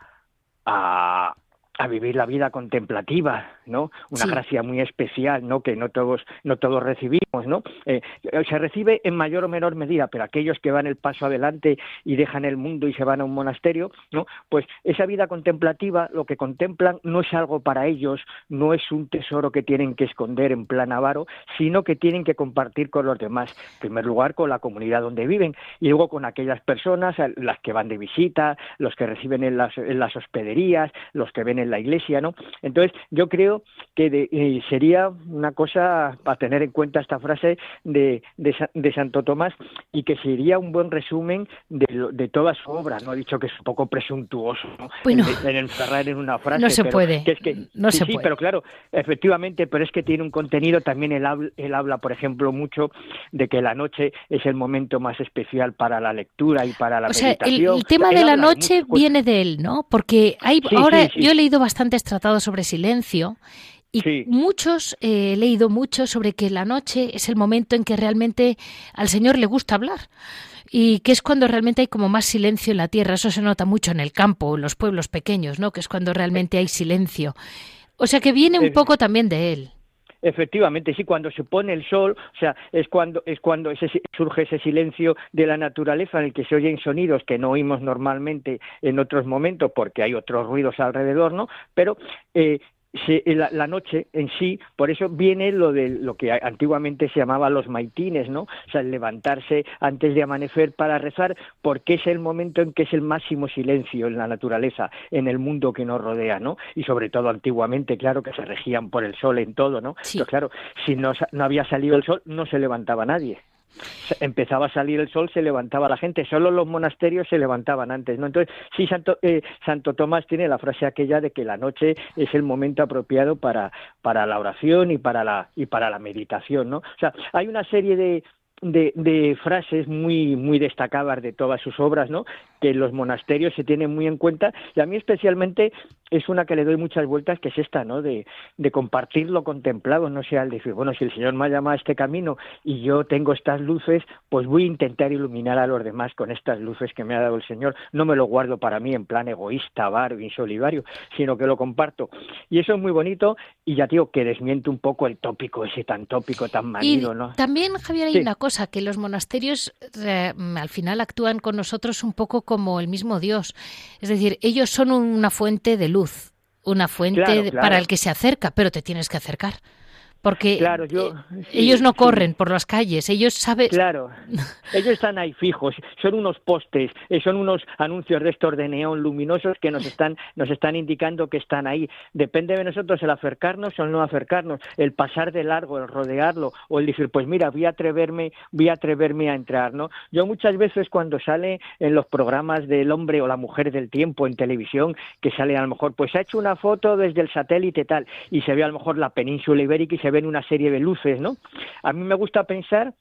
a, a vivir la vida contemplativa, ¿no? Una gracia muy especial, ¿no? Que no todos, no todos recibimos, ¿no? Eh, se recibe en mayor o menor medida, pero aquellos que van el paso adelante y dejan el mundo y se van a un monasterio, ¿no? Pues esa vida contemplativa, lo que contemplan no es algo para ellos, no es un tesoro que tienen que esconder en plan avaro, sino que tienen que compartir con los demás. En primer lugar, con la comunidad donde viven y luego con aquellas personas, las que van de visita, los que reciben en las, en las hospederías, los que ven en la iglesia, ¿no? Entonces, yo creo que eh, sería una cosa para tener en cuenta esta frase de, de, Santo Tomás y que sería un buen resumen de, de, toda su obra. No he dicho que es un poco presuntuoso ¿no? en, encerrar en una frase. No se puede. Que es que, no sí, sí, pero claro, efectivamente, pero es que tiene un contenido. También él habla, él habla, por ejemplo, mucho de que la noche es el momento más especial para la lectura y para la o meditación. Sea, el, tema de la noche viene de él, ¿no? Porque hay, ahora yo he leído bastantes tratados sobre silencio y muchos, eh, he leído mucho sobre que la noche es el momento en que realmente al Señor le gusta hablar y que es cuando realmente hay como más silencio en la tierra. Eso se nota mucho en el campo, en los pueblos pequeños, ¿no? Que es cuando realmente hay silencio. O sea que viene un poco también de él. Efectivamente, sí, cuando se pone el sol, o sea, es cuando es cuando ese, surge ese silencio de la naturaleza en el que se oyen sonidos que no oímos normalmente en otros momentos porque hay otros ruidos alrededor, ¿no? Pero eh, la, noche en sí, por eso viene lo de lo que antiguamente se llamaba los maitines, ¿no? O sea, el levantarse antes de amanecer para rezar, porque es el momento en que es el máximo silencio en la naturaleza, en el mundo que nos rodea, ¿no? Y sobre todo antiguamente, claro, que se regían por el sol en todo, ¿no? Pero claro, si no, no había salido el sol, no se levantaba nadie empezaba a salir el sol, se levantaba la gente, solo los monasterios se levantaban antes, ¿no? Entonces, sí, Santo, eh, Santo Tomás tiene la frase aquella de que la noche es el momento apropiado para, para la oración y para la, y para la meditación, ¿no? O sea, hay una serie de, de, de, frases muy muy destacadas de todas sus obras, ¿no? Que los monasterios se tienen muy en cuenta y a mí especialmente es una que le doy muchas vueltas, que es esta, ¿no? De, de compartir lo contemplado, no sea el decir, bueno, si el Señor me ha llamado a este camino y yo tengo estas luces, pues voy a intentar iluminar a los demás con estas luces que me ha dado el Señor. No me lo guardo para mí en plan egoísta, barbo, insolidario, sino que lo comparto. Y eso es muy bonito y ya digo que desmiente un poco el tópico ese tan tópico, tan manido, ¿no? También, Javier, hay una cosa, que los monasterios eh, al final actúan con nosotros un poco como el mismo Dios. Es decir, ellos son una fuente de luz una fuente para el que se acerca, pero te tienes que acercar. Porque claro, yo, eh, ellos no corren por las calles, ellos saben... Claro, ellos están ahí fijos, son unos postes, eh, son unos anuncios de estos de neón luminosos que nos están, nos están indicando que están ahí. Depende de nosotros el acercarnos o el no acercarnos, el pasar de largo, el rodearlo, o el decir, pues mira, voy a atreverme, voy a atreverme a entrar, ¿no? Yo muchas veces cuando sale en los programas del hombre o la mujer del tiempo en televisión, que sale a lo mejor, pues ha hecho una foto desde el satélite tal, y se ve a lo mejor la península ibérica y se ven una serie de luces, ¿no? A mí me gusta pensar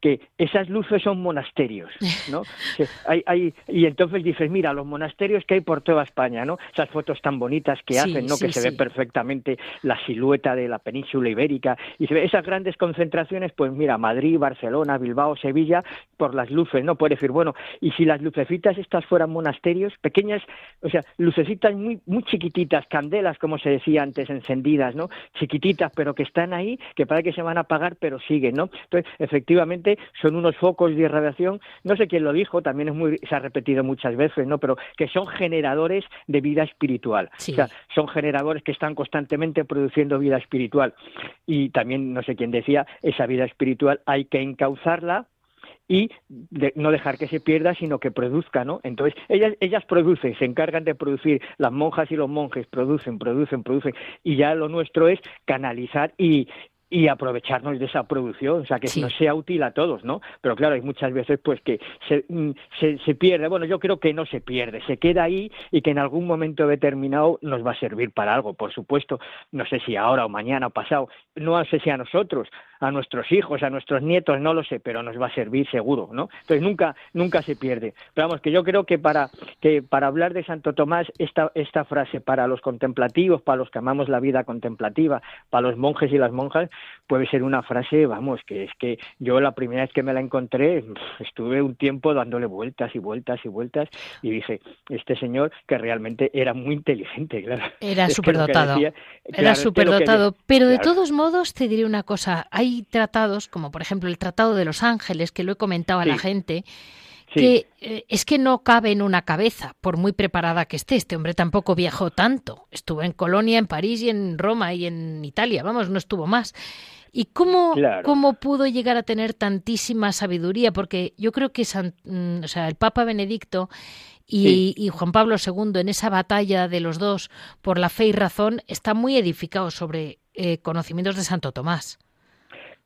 que esas luces son monasterios, ¿no? hay, hay, y entonces dices, mira, los monasterios que hay por toda España, ¿no? Esas fotos tan bonitas que hacen, ¿no? que se ve perfectamente la silueta de la península ibérica y se ve esas grandes concentraciones, pues mira, Madrid, Barcelona, Bilbao, Sevilla, por las luces, ¿no? Puede decir, bueno, y si las lucecitas estas fueran monasterios, pequeñas, o sea, lucecitas muy, muy chiquititas, candelas, como se decía antes, encendidas, ¿no? Chiquititas, pero que están ahí, que parece que se van a apagar, pero siguen, ¿no? Entonces, efectivamente, son unos focos de irradiación, no sé quién lo dijo, también es muy, se ha repetido muchas veces, ¿no? Pero que son generadores de vida espiritual. O sea, son generadores que están constantemente produciendo vida espiritual. Y también, no sé quién decía, esa vida espiritual hay que encauzarla y no dejar que se pierda, sino que produzca, ¿no? Entonces, ellas, ellas producen, se encargan de producir, las monjas y los monjes producen, producen, producen, y ya lo nuestro es canalizar y, y aprovecharnos de esa producción, o sea, que nos sea útil a todos, ¿no? Pero claro, hay muchas veces pues que mm, se, se, pierde, bueno, yo creo que no se pierde, se queda ahí y que en algún momento determinado nos va a servir para algo, por supuesto, no sé si ahora o mañana o pasado, no sé si a nosotros, a nuestros hijos, a nuestros nietos, no lo sé, pero nos va a servir seguro, ¿no? Entonces nunca, nunca se pierde. Pero vamos, que yo creo que para, que para hablar de Santo Tomás, esta, esta frase para los contemplativos, para los que amamos la vida contemplativa, para los monjes y las monjas, puede ser una frase, vamos, que es que yo la primera vez que me la encontré, estuve un tiempo dándole vueltas y vueltas y vueltas y dije, este señor que realmente era muy inteligente, claro. Era superdotado. era superdotado, pero de todos modos te diré una cosa, hay tratados, como por ejemplo el Tratado de los Ángeles, que lo he comentado a la gente, que eh, es que no cabe en una cabeza, por muy preparada que esté. Este hombre tampoco viajó tanto. Estuvo en Colonia, en París y en Roma y en Italia, vamos, no estuvo más. ¿Y cómo, cómo pudo llegar a tener tantísima sabiduría? Porque yo creo que mm, o sea, el Papa Benedicto y, Juan Pablo II en esa batalla de los dos por la fe y razón está muy edificado sobre eh, conocimientos de Santo Tomás.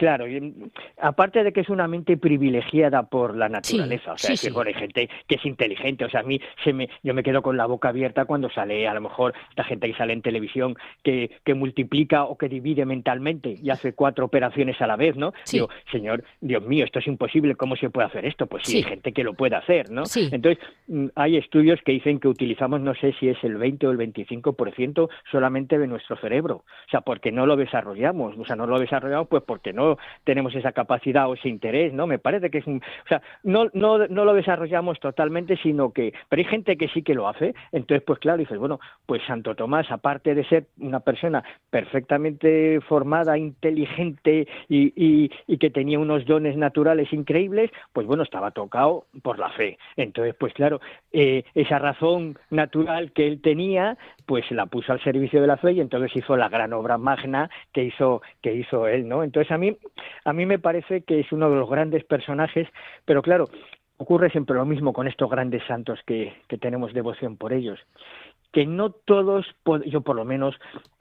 Claro, y aparte de que es una mente privilegiada por la naturaleza, o sea, que hay gente que es inteligente, o sea, a mí se me, yo me quedo con la boca abierta cuando sale, a lo mejor, esta gente que sale en televisión que, que multiplica o que divide mentalmente y hace cuatro operaciones a la vez, ¿no? Digo, señor, Dios mío, esto es imposible, ¿cómo se puede hacer esto? Pues sí, hay gente que lo puede hacer, ¿no? Entonces, mm, hay estudios que dicen que utilizamos, no sé si es el 20 o el 25% solamente de nuestro cerebro, o sea, porque no lo desarrollamos, o sea, no lo desarrollamos pues porque no tenemos esa capacidad o ese interés, ¿no? Me parece que es un, o sea, no, no, no lo desarrollamos totalmente, sino que, pero hay gente que sí que lo hace, entonces pues claro, dices, bueno, pues Santo Tomás, aparte de ser una persona perfectamente formada, inteligente y, y, que tenía unos dones naturales increíbles, pues bueno, estaba tocado por la fe. Entonces, pues claro, eh, esa razón natural que él tenía, pues la puso al servicio de la fe y entonces hizo la gran obra magna que hizo, que hizo él, ¿no? Entonces a mí, a mí me parece que es uno de los grandes personajes, pero claro, ocurre siempre lo mismo con estos grandes santos que, que tenemos devoción por ellos que no todos, yo por lo menos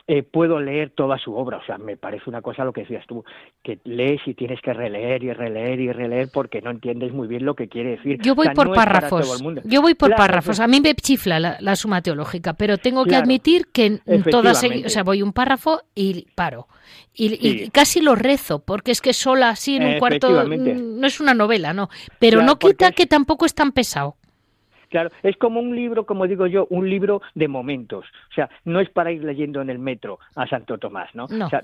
eh, puedo leer toda su obra. O sea, me parece una cosa lo que decías tú, que lees y tienes que releer y releer y releer porque no entiendes muy bien lo que quiere decir. Yo voy por párrafos. Yo voy por párrafos. A mí me chifla la, suma teológica, pero tengo que admitir que todas, o sea, voy un párrafo y paro. Y, casi lo rezo, porque es que sola así en un cuarto no es una novela, ¿no? Pero no quita que tampoco es tan pesado. Claro, es como un libro, como digo yo, un libro de momentos. O sea, no es para ir leyendo en el metro a Santo Tomás, ¿no? O sea,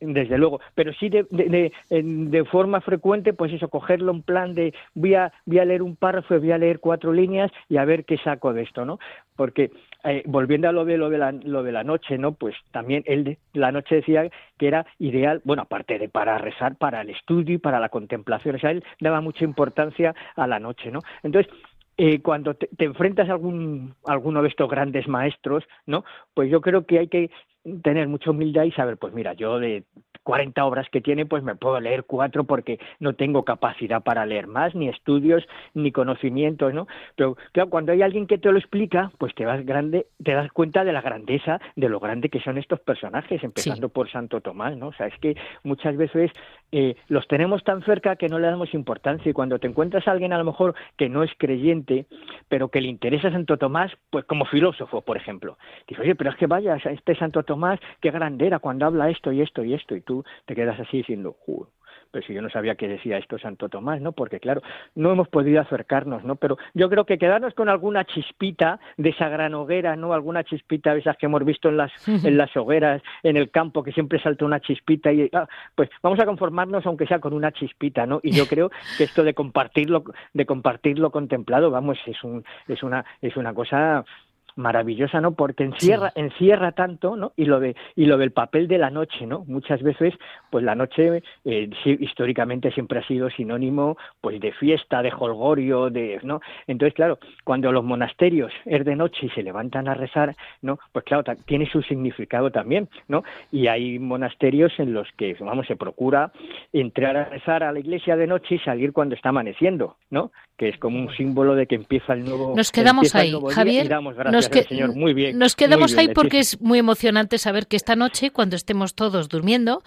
desde luego. Pero sí de, de, de, forma frecuente, pues eso, cogerlo en plan de voy a, voy a leer un párrafo, voy a leer cuatro líneas y a ver qué saco de esto, ¿no? Porque eh, volviendo a lo de lo de la, lo de la noche, ¿no? Pues también él la noche decía que era ideal, bueno, aparte de para rezar, para el estudio y para la contemplación. O sea, él daba mucha importancia a la noche, ¿no? Entonces, eh, cuando te, enfrentas a algún, alguno de estos grandes maestros, ¿no? Pues yo creo que hay que tener mucha humildad y saber, pues mira, yo de 40 obras que tiene, pues me puedo leer cuatro porque no tengo capacidad para leer más, ni estudios, ni conocimientos, ¿no? Pero claro, cuando hay alguien que te lo explica, pues te vas grande, te das cuenta de la grandeza, de lo grande que son estos personajes, empezando por Santo Tomás, ¿no? O sea, es que muchas veces eh, los tenemos tan cerca que no le damos importancia y cuando te encuentras a alguien a lo mejor que no es creyente, pero que le interesa Santo Tomás, pues como filósofo, por ejemplo, dice, oye, pero es que vaya, este Santo Tomás, qué grande era cuando habla esto y esto y esto, y tú te quedas así diciendo, pero si yo no sabía qué decía esto Santo Tomás, ¿no? Porque claro, no hemos podido acercarnos, ¿no? Pero yo creo que quedarnos con alguna chispita de esa gran hoguera, ¿no? Alguna chispita de esas que hemos visto en las en las hogueras, en el campo que siempre salta una chispita y ah, pues vamos a conformarnos aunque sea con una chispita, ¿no? Y yo creo que esto de compartirlo de compartirlo contemplado, vamos, es un es una es una cosa maravillosa, ¿no? Porque encierra, encierra tanto, ¿no? Y lo de y lo del papel de la noche, ¿no? Muchas veces, pues la noche eh, históricamente siempre ha sido sinónimo, pues de fiesta, de holgorio, de, ¿no? Entonces, claro, cuando los monasterios es de noche y se levantan a rezar, ¿no? Pues claro, tiene su significado también, ¿no? Y hay monasterios en los que, vamos, se procura entrar a rezar a la iglesia de noche y salir cuando está amaneciendo, ¿no? Que es como un símbolo de que empieza el nuevo. Nos quedamos ahí, Javier. nos, señor. Muy bien. Nos quedamos ahí porque es muy emocionante saber que esta noche, cuando estemos todos durmiendo,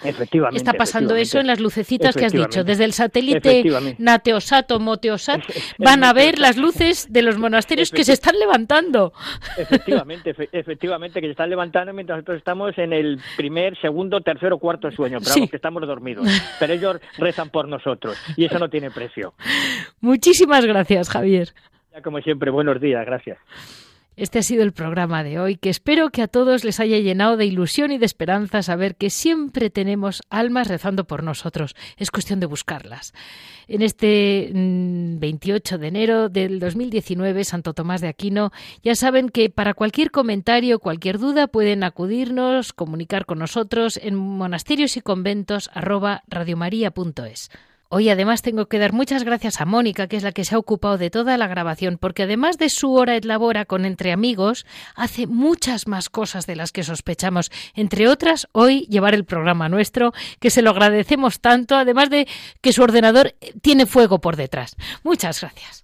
está pasando eso en las lucecitas que has dicho. Desde el satélite Nateosato, Moteosat, van a ver las luces de los monasterios que se están levantando. Efectivamente, efectivamente, que se están levantando mientras nosotros estamos en el primer, segundo, tercero, cuarto sueño, pero que estamos dormidos. Pero ellos rezan por nosotros y eso no tiene precio. Muchísimas gracias, Javier. Ya como siempre, buenos días, gracias. Este ha sido el programa de hoy, que espero que a todos les haya llenado de ilusión y de esperanza saber que siempre tenemos almas rezando por nosotros. Es cuestión de buscarlas. En este 28 mm, de enero del 2019, Santo Tomás de Aquino, ya saben que para cualquier comentario, cualquier duda, pueden acudirnos, comunicar con nosotros en monasterios y conventos Hoy además tengo que dar muchas gracias a Mónica, que es la que se ha ocupado de toda la grabación, porque además de su hora et labora con Entre Amigos, hace muchas más cosas de las que sospechamos. Entre otras, hoy llevar el programa nuestro, que se lo agradecemos tanto, además de que su ordenador tiene fuego por detrás. Muchas gracias.